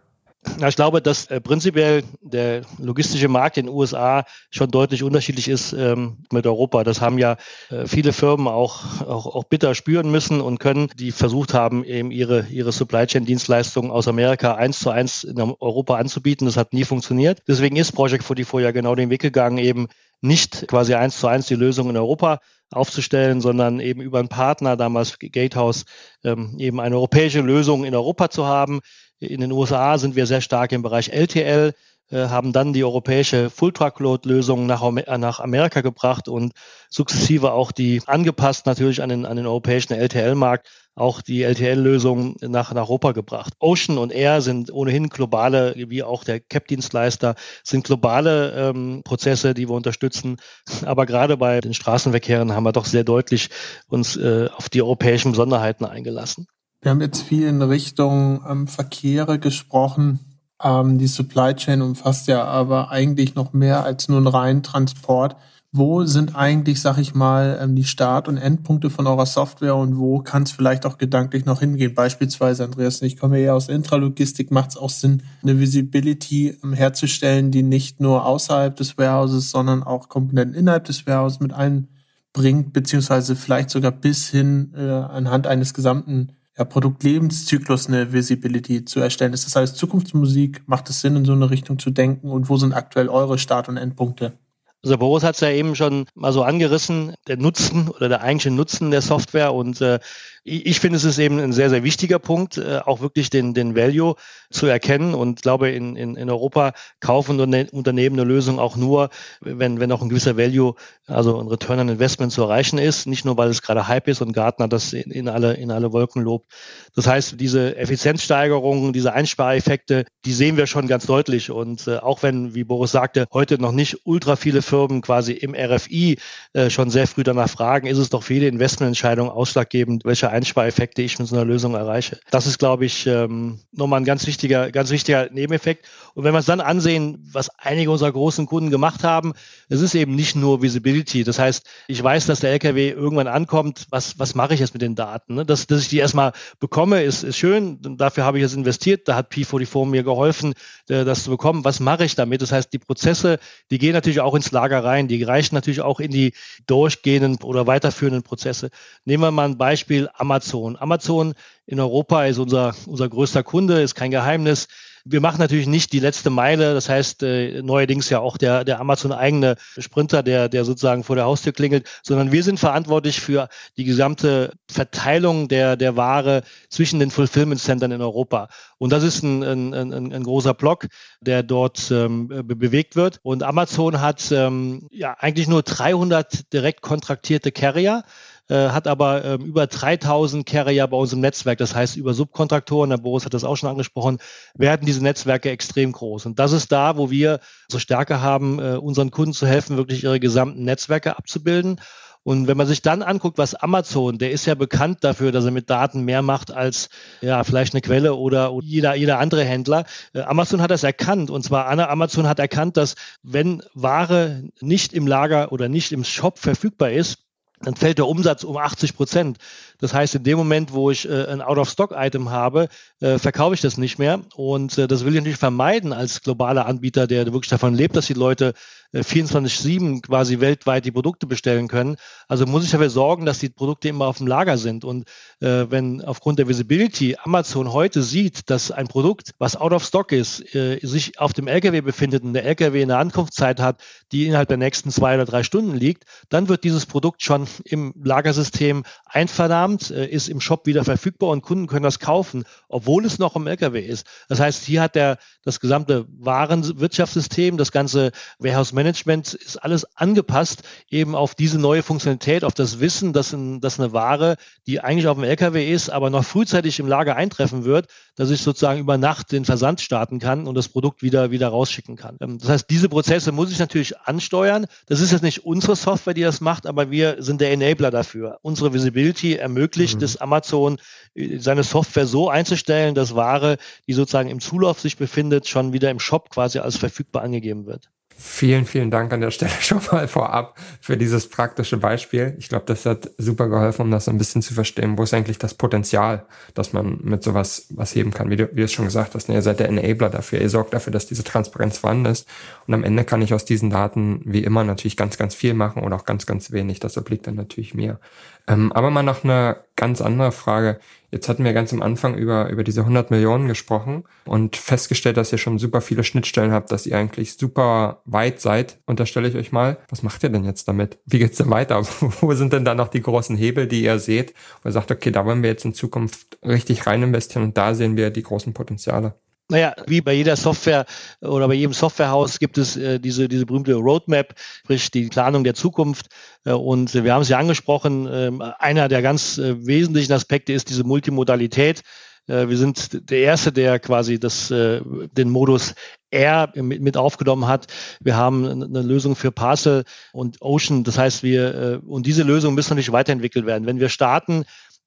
Ja, ich glaube, dass äh, prinzipiell der logistische Markt in den USA schon deutlich unterschiedlich ist ähm, mit Europa. Das haben ja äh, viele Firmen auch, auch, auch bitter spüren müssen und können, die versucht haben, eben ihre, ihre Supply Chain Dienstleistungen aus Amerika eins zu eins in Europa anzubieten. Das hat nie funktioniert. Deswegen ist Project 44 ja genau den Weg gegangen, eben nicht quasi eins zu eins die Lösung in Europa aufzustellen, sondern eben über einen Partner, damals Gatehouse, ähm, eben eine europäische Lösung in Europa zu haben, in den USA sind wir sehr stark im Bereich LTL, äh, haben dann die europäische Full-Truckload-Lösung nach, nach Amerika gebracht und sukzessive auch die angepasst natürlich an den, an den europäischen LTL-Markt auch die LTL-Lösung nach, nach Europa gebracht. Ocean und Air sind ohnehin globale, wie auch der CAP-Dienstleister, sind globale ähm, Prozesse, die wir unterstützen. Aber gerade bei den Straßenverkehren haben wir doch sehr deutlich uns äh, auf die europäischen Besonderheiten eingelassen. Wir haben jetzt viel in Richtung ähm, Verkehre gesprochen. Ähm, die Supply Chain umfasst ja aber eigentlich noch mehr als nur einen reinen Transport. Wo sind eigentlich, sag ich mal, ähm, die Start- und Endpunkte von eurer Software und wo kann es vielleicht auch gedanklich noch hingehen? Beispielsweise, Andreas, ich komme ja aus Intralogistik, macht es auch Sinn, eine Visibility ähm, herzustellen, die nicht nur außerhalb des Warehouses, sondern auch Komponenten innerhalb des Warehouses mit einbringt, beziehungsweise vielleicht sogar bis hin äh, anhand eines gesamten ja, Produktlebenszyklus eine Visibility zu erstellen. Ist das alles Zukunftsmusik? Macht es Sinn, in so eine Richtung zu denken? Und wo sind aktuell eure Start- und Endpunkte? Also Boris hat es ja eben schon mal so angerissen, der Nutzen oder der eigentliche Nutzen der Software. Und äh, ich finde, es ist eben ein sehr, sehr wichtiger Punkt, äh, auch wirklich den, den Value zu erkennen. Und glaube, in, in, in Europa kaufen Unternehmen eine Lösung auch nur, wenn, wenn auch ein gewisser Value, also ein Return on Investment zu erreichen ist. Nicht nur, weil es gerade Hype ist und Gartner das in, in, alle, in alle Wolken lobt. Das heißt, diese Effizienzsteigerungen, diese Einspareffekte, die sehen wir schon ganz deutlich. Und äh, auch wenn, wie Boris sagte, heute noch nicht ultra viele Firmen quasi im RFI äh, schon sehr früh danach fragen, ist es doch für jede Investmententscheidung ausschlaggebend, welche Einspareffekte ich mit so einer Lösung erreiche. Das ist, glaube ich, ähm, nochmal ein ganz wichtiger, ganz wichtiger Nebeneffekt. Und wenn wir uns dann ansehen, was einige unserer großen Kunden gemacht haben, es ist eben nicht nur Visibility. Das heißt, ich weiß, dass der LKW irgendwann ankommt. Was, was mache ich jetzt mit den Daten? Ne? Dass, dass ich die erstmal bekomme, ist, ist schön. Dafür habe ich jetzt investiert. Da hat P44 mir geholfen, äh, das zu bekommen. Was mache ich damit? Das heißt, die Prozesse, die gehen natürlich auch ins Lager rein. Die reichen natürlich auch in die durchgehenden oder weiterführenden Prozesse. Nehmen wir mal ein Beispiel Amazon. Amazon in Europa ist unser, unser größter Kunde, ist kein Geheimnis. Wir machen natürlich nicht die letzte Meile, das heißt äh, neuerdings ja auch der, der Amazon-eigene Sprinter, der, der sozusagen vor der Haustür klingelt, sondern wir sind verantwortlich für die gesamte Verteilung der, der Ware zwischen den Fulfillment-Centern in Europa. Und das ist ein, ein, ein, ein großer Block, der dort ähm, be bewegt wird. Und Amazon hat ähm, ja eigentlich nur 300 direkt kontraktierte Carrier. Äh, hat aber ähm, über 3000 Carrier bei uns im Netzwerk. Das heißt, über Subkontraktoren, der Boris hat das auch schon angesprochen, werden diese Netzwerke extrem groß. Und das ist da, wo wir so Stärke haben, äh, unseren Kunden zu helfen, wirklich ihre gesamten Netzwerke abzubilden. Und wenn man sich dann anguckt, was Amazon, der ist ja bekannt dafür, dass er mit Daten mehr macht als ja vielleicht eine Quelle oder, jeder, jeder andere Händler. Äh, Amazon hat das erkannt und zwar Amazon hat erkannt, dass wenn Ware nicht im Lager oder nicht im Shop verfügbar ist, dann fällt der Umsatz um 80 Prozent. Das heißt, in dem Moment, wo ich äh, ein Out-of-Stock-Item habe, äh, verkaufe ich das nicht mehr. Und äh, das will ich natürlich vermeiden als globaler Anbieter, der wirklich davon lebt, dass die Leute 24-7 quasi weltweit die Produkte bestellen können. Also muss ich dafür sorgen, dass die Produkte immer auf dem Lager sind. Und äh, wenn aufgrund der Visibility Amazon heute sieht, dass ein Produkt, was out of stock ist, äh, sich auf dem LKW befindet und der LKW eine Ankunftszeit hat, die innerhalb der nächsten zwei oder drei Stunden liegt, dann wird dieses Produkt schon im Lagersystem einvernahmt, äh, ist im Shop wieder verfügbar und Kunden können das kaufen, obwohl es noch im LKW ist. Das heißt, hier hat der das gesamte Warenwirtschaftssystem, das ganze Warehouse Management ist alles angepasst eben auf diese neue Funktionalität, auf das Wissen, dass, ein, dass eine Ware, die eigentlich auf dem LKW ist, aber noch frühzeitig im Lager eintreffen wird, dass ich sozusagen über Nacht den Versand starten kann und das Produkt wieder, wieder rausschicken kann. Ähm, das heißt, diese Prozesse muss ich natürlich ansteuern. Das ist jetzt nicht unsere Software, die das macht, aber wir sind der Enabler dafür. Unsere Visibility ermöglicht mhm. es Amazon, äh, seine Software so einzustellen, dass Ware, die sozusagen im Zulauf sich befindet, schon wieder im Shop quasi als verfügbar angegeben wird. Vielen, vielen Dank an der Stelle schon mal vorab für dieses praktische Beispiel. Ich glaube, das hat super geholfen, um das ein bisschen zu verstehen. Wo ist eigentlich das Potenzial, dass man mit sowas was heben kann? Wie du, wie du es schon gesagt hast, ne, ihr seid der Enabler dafür. Ihr sorgt dafür, dass diese Transparenz vorhanden ist. Und am Ende kann ich aus diesen Daten wie immer natürlich ganz, ganz viel machen oder auch ganz, ganz wenig. Das obliegt dann natürlich mir. Ähm, aber mal noch eine ganz andere Frage. Jetzt hatten wir ganz am Anfang über, über diese 100 Millionen gesprochen und festgestellt, dass ihr schon super viele Schnittstellen habt, dass ihr eigentlich super weit seid. Unterstelle ich euch mal. Was macht ihr denn jetzt damit? Wie geht's denn weiter? Wo sind denn da noch die großen Hebel, die ihr seht? Ihr sagt, okay, da wollen wir jetzt in Zukunft richtig rein investieren und da sehen wir die großen Potenziale. Naja, wie bei jeder Software oder bei jedem Softwarehaus gibt es äh, diese, diese berühmte Roadmap, sprich die Planung der Zukunft. Äh, und wir haben es ja angesprochen, äh, einer der ganz äh, wesentlichen Aspekte ist diese Multimodalität. Äh, wir sind der Erste, der quasi das, äh, den Modus R mit, mit aufgenommen hat. Wir haben eine Lösung für Parcel und Ocean. Das heißt, wir, und diese Lösung müssen natürlich weiterentwickelt werden. Wenn wir starten,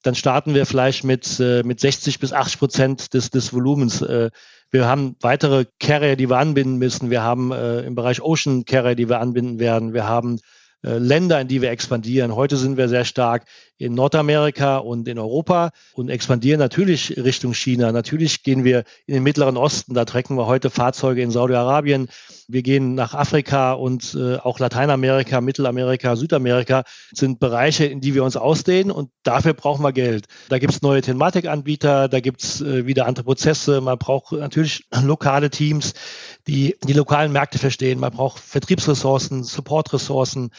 dann starten wir vielleicht mit, äh, mit 60 bis 80 Prozent des, des Volumens. Äh, wir haben weitere Carrier, die wir anbinden müssen. Wir haben äh, im Bereich Ocean Carrier, die wir anbinden werden. Wir haben äh, Länder, in die wir expandieren. Heute sind wir sehr stark in Nordamerika und in Europa und expandieren natürlich Richtung China. Natürlich gehen wir in den Mittleren Osten, da trecken wir heute Fahrzeuge in Saudi-Arabien. Wir gehen nach Afrika und äh, auch Lateinamerika, Mittelamerika, Südamerika sind Bereiche, in die wir uns ausdehnen und dafür brauchen wir Geld. Da gibt es neue Thematikanbieter, da gibt es äh, wieder andere Prozesse. Man braucht natürlich lokale Teams, die die lokalen Märkte verstehen. Man braucht Vertriebsressourcen, Supportressourcen.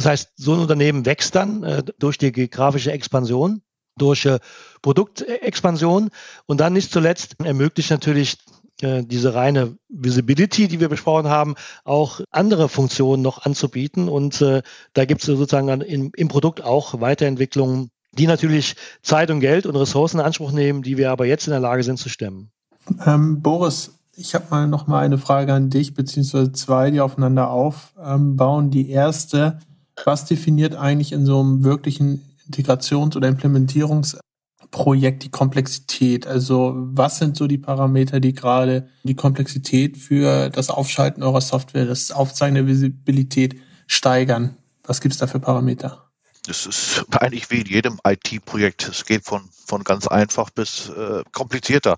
Das heißt, so ein Unternehmen wächst dann äh, durch die geografische Expansion, durch äh, Produktexpansion und dann nicht zuletzt ermöglicht natürlich äh, diese reine Visibility, die wir besprochen haben, auch andere Funktionen noch anzubieten. Und äh, da gibt es sozusagen im, im Produkt auch Weiterentwicklungen, die natürlich Zeit und Geld und Ressourcen in Anspruch nehmen, die wir aber jetzt in der Lage sind zu stemmen. Ähm, Boris, ich habe mal noch mal eine Frage an dich, beziehungsweise zwei, die aufeinander aufbauen. Die erste, was definiert eigentlich in so einem wirklichen Integrations- oder Implementierungsprojekt die Komplexität? Also was sind so die Parameter, die gerade die Komplexität für das Aufschalten eurer Software, das Aufzeigen der Visibilität steigern? Was gibt es da für Parameter? Es ist eigentlich wie in jedem IT-Projekt. Es geht von, von ganz einfach bis äh, komplizierter.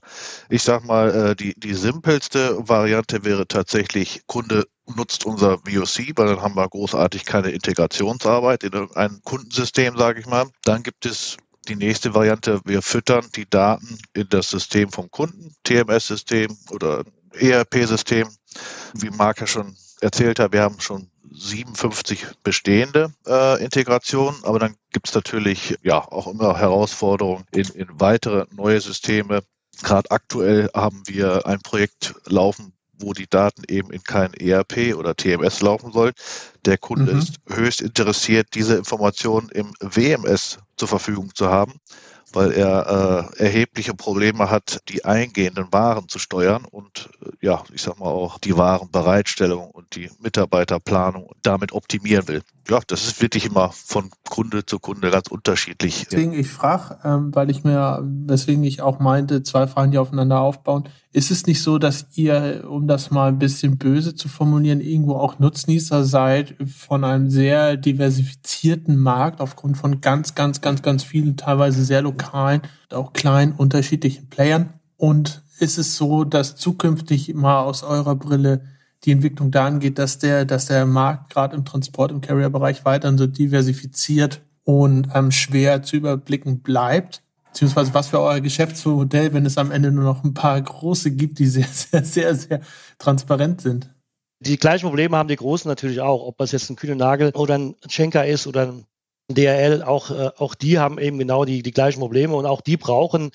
Ich sag mal, äh, die, die simpelste Variante wäre tatsächlich, Kunde nutzt unser VOC, weil dann haben wir großartig keine Integrationsarbeit in ein Kundensystem, sage ich mal. Dann gibt es die nächste Variante, wir füttern die Daten in das System vom Kunden, TMS-System oder ERP-System. Wie Marc ja schon erzählt hat, wir haben schon 57 bestehende äh, Integrationen, aber dann gibt es natürlich ja auch immer Herausforderungen in, in weitere neue Systeme. Gerade aktuell haben wir ein Projekt laufen, wo die Daten eben in kein ERP oder TMS laufen sollen. Der Kunde mhm. ist höchst interessiert, diese Informationen im WMS zur Verfügung zu haben weil er äh, erhebliche Probleme hat, die eingehenden Waren zu steuern und äh, ja, ich sag mal auch die Warenbereitstellung und die Mitarbeiterplanung damit optimieren will. Ja, das ist wirklich immer von Kunde zu Kunde ganz unterschiedlich. Deswegen ich frage, ähm, weil ich mir, weswegen ich auch meinte, zwei Fragen, die aufeinander aufbauen. Ist es nicht so, dass ihr, um das mal ein bisschen böse zu formulieren, irgendwo auch Nutznießer seid von einem sehr diversifizierten Markt aufgrund von ganz, ganz, ganz, ganz vielen, teilweise sehr lokalen, auch kleinen, unterschiedlichen Playern? Und ist es so, dass zukünftig mal aus eurer Brille die Entwicklung da angeht, dass der, dass der Markt gerade im Transport- und Carrier-Bereich weiterhin so diversifiziert und ähm, schwer zu überblicken bleibt. Beziehungsweise was für euer Geschäftsmodell, wenn es am Ende nur noch ein paar große gibt, die sehr, sehr, sehr, sehr transparent sind. Die gleichen Probleme haben die Großen natürlich auch, ob das jetzt ein Kühne Nagel oder ein Schenker ist oder ein DRL, auch, äh, auch die haben eben genau die, die gleichen Probleme und auch die brauchen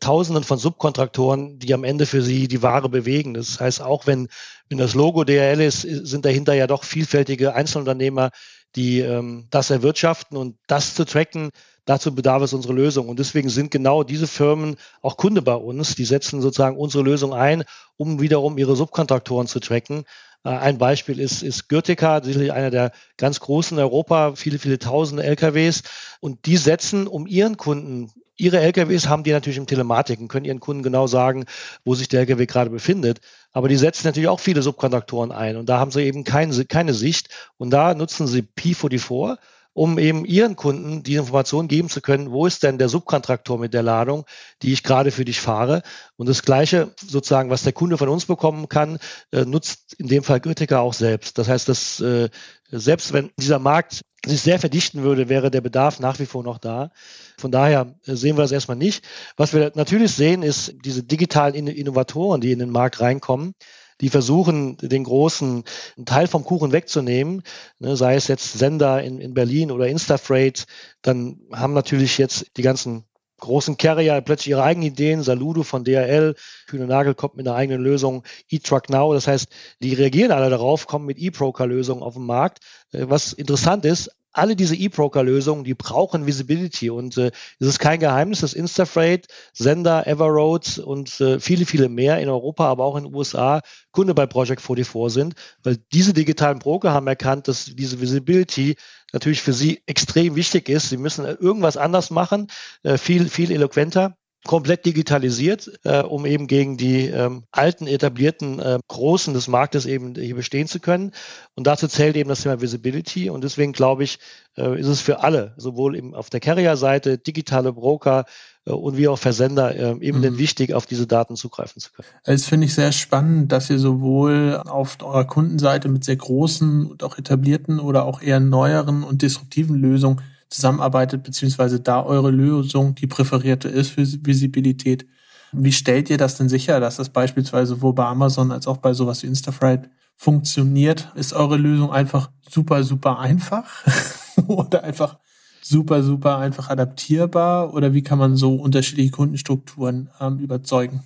Tausenden von Subkontraktoren, die am Ende für sie die Ware bewegen. Das heißt, auch wenn, wenn das Logo DRL ist, sind dahinter ja doch vielfältige Einzelunternehmer, die ähm, das erwirtschaften und das zu tracken, dazu bedarf es unsere Lösung. Und deswegen sind genau diese Firmen auch Kunde bei uns. Die setzen sozusagen unsere Lösung ein, um wiederum ihre Subkontraktoren zu tracken. Äh, ein Beispiel ist, ist Gürtika, sicherlich einer der ganz großen in Europa, viele, viele tausende LKWs. Und die setzen, um ihren Kunden Ihre LKWs haben die natürlich im Telematik und können ihren Kunden genau sagen, wo sich der LKW gerade befindet. Aber die setzen natürlich auch viele Subkontraktoren ein und da haben sie eben keine, keine Sicht und da nutzen sie P44 um eben ihren Kunden die Information geben zu können, wo ist denn der Subkontraktor mit der Ladung, die ich gerade für dich fahre. Und das Gleiche sozusagen, was der Kunde von uns bekommen kann, äh, nutzt in dem Fall Goethica auch selbst. Das heißt, dass äh, selbst wenn dieser Markt sich sehr verdichten würde, wäre der Bedarf nach wie vor noch da. Von daher sehen wir das erstmal nicht. Was wir natürlich sehen, ist diese digitalen Innovatoren, die in den Markt reinkommen die versuchen, den großen Teil vom Kuchen wegzunehmen, ne, sei es jetzt Sender in, in Berlin oder Instafreight, dann haben natürlich jetzt die ganzen großen Carrier plötzlich ihre eigenen Ideen. Saludo von DHL, Kühne Nagel kommt mit einer eigenen Lösung, eTruck Now. Das heißt, die reagieren alle darauf, kommen mit E-Broker-Lösungen auf den Markt. Äh, was interessant ist, alle diese E-Broker-Lösungen, die brauchen Visibility und äh, es ist kein Geheimnis, dass Instafreight, Sender, Everroads und äh, viele, viele mehr in Europa, aber auch in den USA Kunde bei Project 44 sind, weil diese digitalen Broker haben erkannt, dass diese Visibility natürlich für sie extrem wichtig ist. Sie müssen irgendwas anders machen, äh, viel, viel eloquenter komplett digitalisiert, äh, um eben gegen die ähm, alten, etablierten äh, Großen des Marktes eben hier bestehen zu können. Und dazu zählt eben das Thema Visibility. Und deswegen glaube ich, äh, ist es für alle, sowohl eben auf der Carrier-Seite, digitale Broker und wie auch Versender, äh, eben mhm. wichtig, auf diese Daten zugreifen zu können. Es finde ich sehr spannend, dass ihr sowohl auf eurer Kundenseite mit sehr großen und auch etablierten oder auch eher neueren und disruptiven Lösungen zusammenarbeitet, beziehungsweise da eure Lösung die präferierte ist für Visibilität. Wie stellt ihr das denn sicher, dass das beispielsweise sowohl bei Amazon als auch bei sowas wie Instafreight funktioniert? Ist eure Lösung einfach super, super einfach oder einfach super, super einfach adaptierbar? Oder wie kann man so unterschiedliche Kundenstrukturen ähm, überzeugen?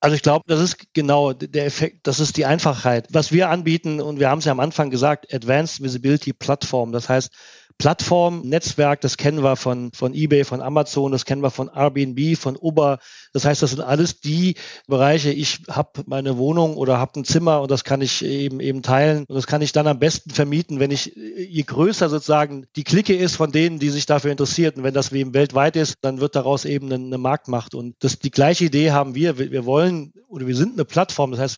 Also ich glaube, das ist genau der Effekt, das ist die Einfachheit. Was wir anbieten, und wir haben es ja am Anfang gesagt, Advanced Visibility Plattform. Das heißt, Plattform, Netzwerk, das kennen wir von, von eBay, von Amazon, das kennen wir von Airbnb, von Uber. Das heißt, das sind alles die Bereiche, ich habe meine Wohnung oder habe ein Zimmer und das kann ich eben eben teilen und das kann ich dann am besten vermieten, wenn ich, je größer sozusagen die Clique ist von denen, die sich dafür interessiert und wenn das eben weltweit ist, dann wird daraus eben eine, eine Marktmacht und das, die gleiche Idee haben wir. Wir wollen oder wir sind eine Plattform, das heißt,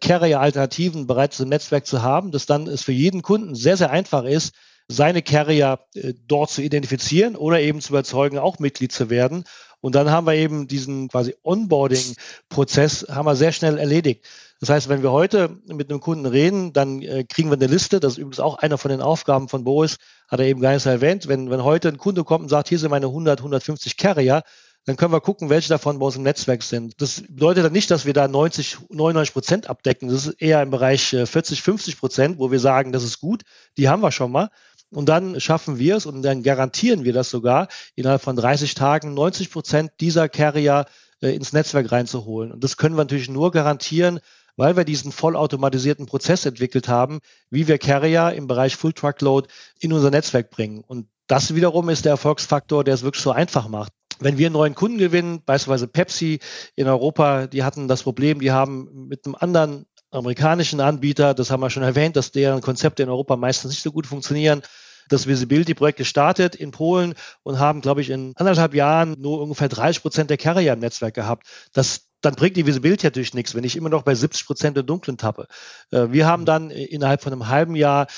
Carrier-Alternativen bereits im Netzwerk zu haben, dass dann es für jeden Kunden sehr, sehr einfach ist, seine Carrier äh, dort zu identifizieren oder eben zu überzeugen, auch Mitglied zu werden. Und dann haben wir eben diesen quasi Onboarding-Prozess haben wir sehr schnell erledigt. Das heißt, wenn wir heute mit einem Kunden reden, dann äh, kriegen wir eine Liste. Das ist übrigens auch einer von den Aufgaben von Boris, hat er eben gar nicht erwähnt. Wenn, wenn heute ein Kunde kommt und sagt, hier sind meine 100, 150 Carrier, dann können wir gucken, welche davon bei uns im Netzwerk sind. Das bedeutet dann nicht, dass wir da 90, 99 Prozent abdecken. Das ist eher im Bereich 40, äh, 50 Prozent, wo wir sagen, das ist gut, die haben wir schon mal. Und dann schaffen wir es und dann garantieren wir das sogar, innerhalb von 30 Tagen 90 Prozent dieser Carrier äh, ins Netzwerk reinzuholen. Und das können wir natürlich nur garantieren, weil wir diesen vollautomatisierten Prozess entwickelt haben, wie wir Carrier im Bereich Full Truckload in unser Netzwerk bringen. Und das wiederum ist der Erfolgsfaktor, der es wirklich so einfach macht wenn wir einen neuen Kunden gewinnen, beispielsweise Pepsi in Europa, die hatten das Problem, die haben mit einem anderen amerikanischen Anbieter, das haben wir schon erwähnt, dass deren Konzepte in Europa meistens nicht so gut funktionieren, das Visibility-Projekt gestartet in Polen und haben, glaube ich, in anderthalb Jahren nur ungefähr 30 Prozent der Carrier im Netzwerk gehabt. Das dann bringt die Visibility natürlich nichts, wenn ich immer noch bei 70 Prozent der Dunklen tappe. Äh, wir haben dann innerhalb von einem halben Jahr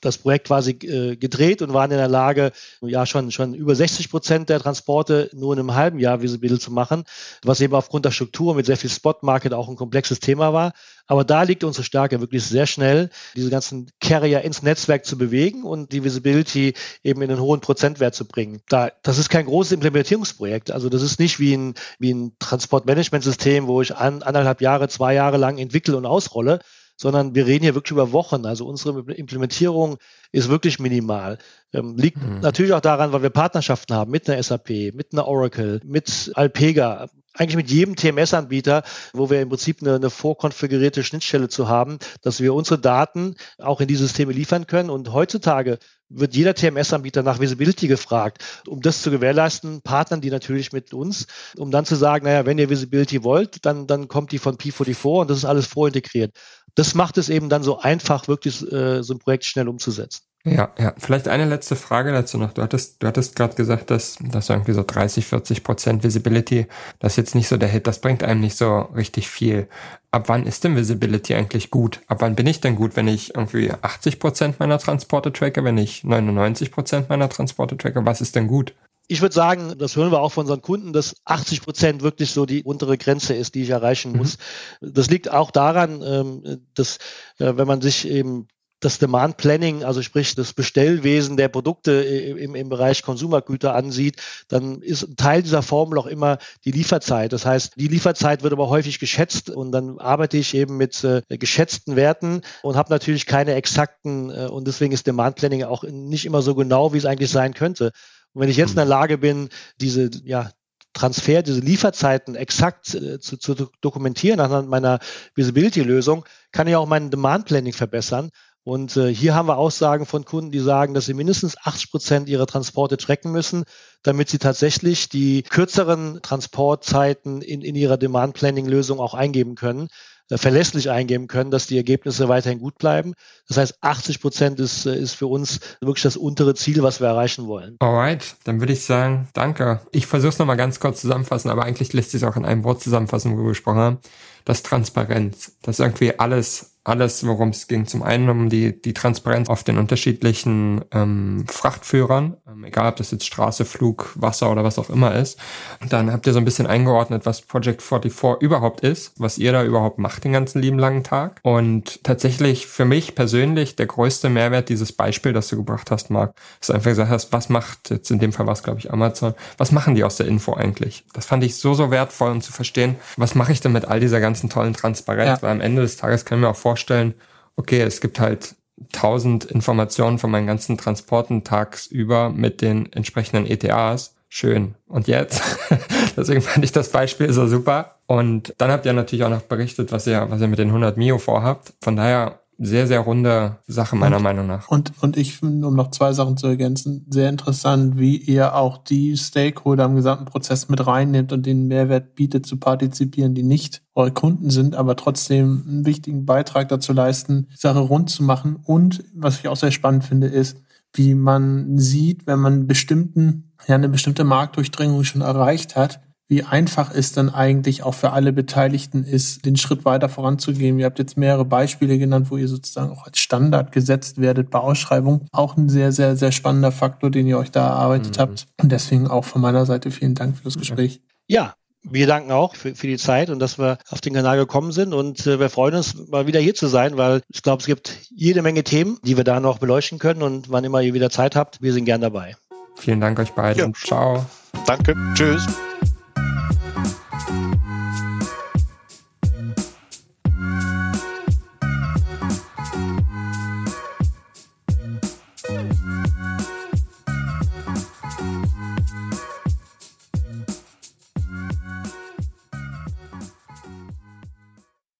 das Projekt quasi äh, gedreht und waren in der Lage, ja schon, schon über 60 Prozent der Transporte nur in einem halben Jahr visible zu machen, was eben aufgrund der Struktur mit sehr viel Spot-Market auch ein komplexes Thema war. Aber da liegt unsere Stärke wirklich sehr schnell, diese ganzen Carrier ins Netzwerk zu bewegen und die Visibility eben in einen hohen Prozentwert zu bringen. Da, das ist kein großes Implementierungsprojekt. Also das ist nicht wie ein, wie ein Transportmanagementsystem, wo ich an, anderthalb Jahre, zwei Jahre lang entwickle und ausrolle, sondern wir reden hier wirklich über Wochen. Also unsere Implementierung ist wirklich minimal. Ähm, liegt mhm. natürlich auch daran, weil wir Partnerschaften haben mit einer SAP, mit einer Oracle, mit Alpega, eigentlich mit jedem TMS-Anbieter, wo wir im Prinzip eine, eine vorkonfigurierte Schnittstelle zu haben, dass wir unsere Daten auch in die Systeme liefern können. Und heutzutage wird jeder TMS-Anbieter nach Visibility gefragt. Um das zu gewährleisten, partnern die natürlich mit uns, um dann zu sagen, naja, wenn ihr Visibility wollt, dann, dann kommt die von P44 und das ist alles vorintegriert. Das macht es eben dann so einfach, wirklich äh, so ein Projekt schnell umzusetzen. Ja, ja. Vielleicht eine letzte Frage dazu noch. Du hattest, du hattest gerade gesagt, dass, dass irgendwie so 30, 40 Prozent Visibility, das ist jetzt nicht so der Hit, das bringt einem nicht so richtig viel. Ab wann ist denn Visibility eigentlich gut? Ab wann bin ich denn gut, wenn ich irgendwie 80 Prozent meiner Transporte tracke, wenn ich 99 Prozent meiner Transporte tracke? Was ist denn gut? Ich würde sagen, das hören wir auch von unseren Kunden, dass 80 Prozent wirklich so die untere Grenze ist, die ich erreichen muss. Mhm. Das liegt auch daran, ähm, dass äh, wenn man sich eben das Demand Planning, also sprich das Bestellwesen der Produkte im, im Bereich Konsumergüter ansieht, dann ist ein Teil dieser Formel auch immer die Lieferzeit. Das heißt, die Lieferzeit wird aber häufig geschätzt und dann arbeite ich eben mit äh, geschätzten Werten und habe natürlich keine exakten äh, und deswegen ist Demand Planning auch nicht immer so genau, wie es eigentlich sein könnte. Und wenn ich jetzt in der Lage bin, diese ja, Transfer, diese Lieferzeiten exakt äh, zu, zu dokumentieren anhand meiner Visibility-Lösung, kann ich auch mein Demand Planning verbessern. Und äh, hier haben wir Aussagen von Kunden, die sagen, dass sie mindestens 80 Prozent ihrer Transporte tracken müssen, damit sie tatsächlich die kürzeren Transportzeiten in, in ihrer Demand Planning Lösung auch eingeben können äh, verlässlich eingeben können, dass die Ergebnisse weiterhin gut bleiben. Das heißt, 80 Prozent ist, äh, ist für uns wirklich das untere Ziel, was wir erreichen wollen. Alright, dann würde ich sagen, danke. Ich versuche es nochmal ganz kurz zusammenfassen, aber eigentlich lässt sich auch in einem Wort zusammenfassen, wo wir gesprochen haben. Das Transparenz, dass irgendwie alles alles, worum es ging. Zum einen um die, die Transparenz auf den unterschiedlichen ähm, Frachtführern, egal ob das jetzt Straße, Flug, Wasser oder was auch immer ist. Und dann habt ihr so ein bisschen eingeordnet, was Project 44 überhaupt ist, was ihr da überhaupt macht den ganzen lieben langen Tag. Und tatsächlich für mich persönlich der größte Mehrwert dieses Beispiel, das du gebracht hast, Marc, ist einfach gesagt hast, was macht, jetzt in dem Fall war es glaube ich Amazon, was machen die aus der Info eigentlich? Das fand ich so, so wertvoll, um zu verstehen, was mache ich denn mit all dieser ganzen tollen Transparenz? Ja. Weil am Ende des Tages kann ich mir auch vorstellen, okay, es gibt halt tausend Informationen von meinen ganzen Transporten tagsüber mit den entsprechenden ETAs. Schön. Und jetzt? Deswegen fand ich das Beispiel so super. Und dann habt ihr natürlich auch noch berichtet, was ihr, was ihr mit den 100 Mio vorhabt. Von daher sehr, sehr runde Sache meiner und, Meinung nach. Und, und ich finde, um noch zwei Sachen zu ergänzen, sehr interessant, wie ihr auch die Stakeholder im gesamten Prozess mit reinnimmt und den Mehrwert bietet, zu partizipieren, die nicht eure Kunden sind, aber trotzdem einen wichtigen Beitrag dazu leisten, die Sache rund zu machen. Und was ich auch sehr spannend finde, ist, wie man sieht, wenn man bestimmten, ja, eine bestimmte Marktdurchdringung schon erreicht hat, wie einfach es dann eigentlich auch für alle Beteiligten ist, den Schritt weiter voranzugehen. Ihr habt jetzt mehrere Beispiele genannt, wo ihr sozusagen auch als Standard gesetzt werdet bei Ausschreibung. Auch ein sehr, sehr, sehr spannender Faktor, den ihr euch da erarbeitet mhm. habt. Und deswegen auch von meiner Seite vielen Dank für das Gespräch. Ja, wir danken auch für, für, die Zeit und dass wir auf den Kanal gekommen sind und äh, wir freuen uns, mal wieder hier zu sein, weil ich glaube, es gibt jede Menge Themen, die wir da noch beleuchten können und wann immer ihr wieder Zeit habt, wir sind gern dabei. Vielen Dank euch beiden. Ja. Ciao. Danke. Tschüss.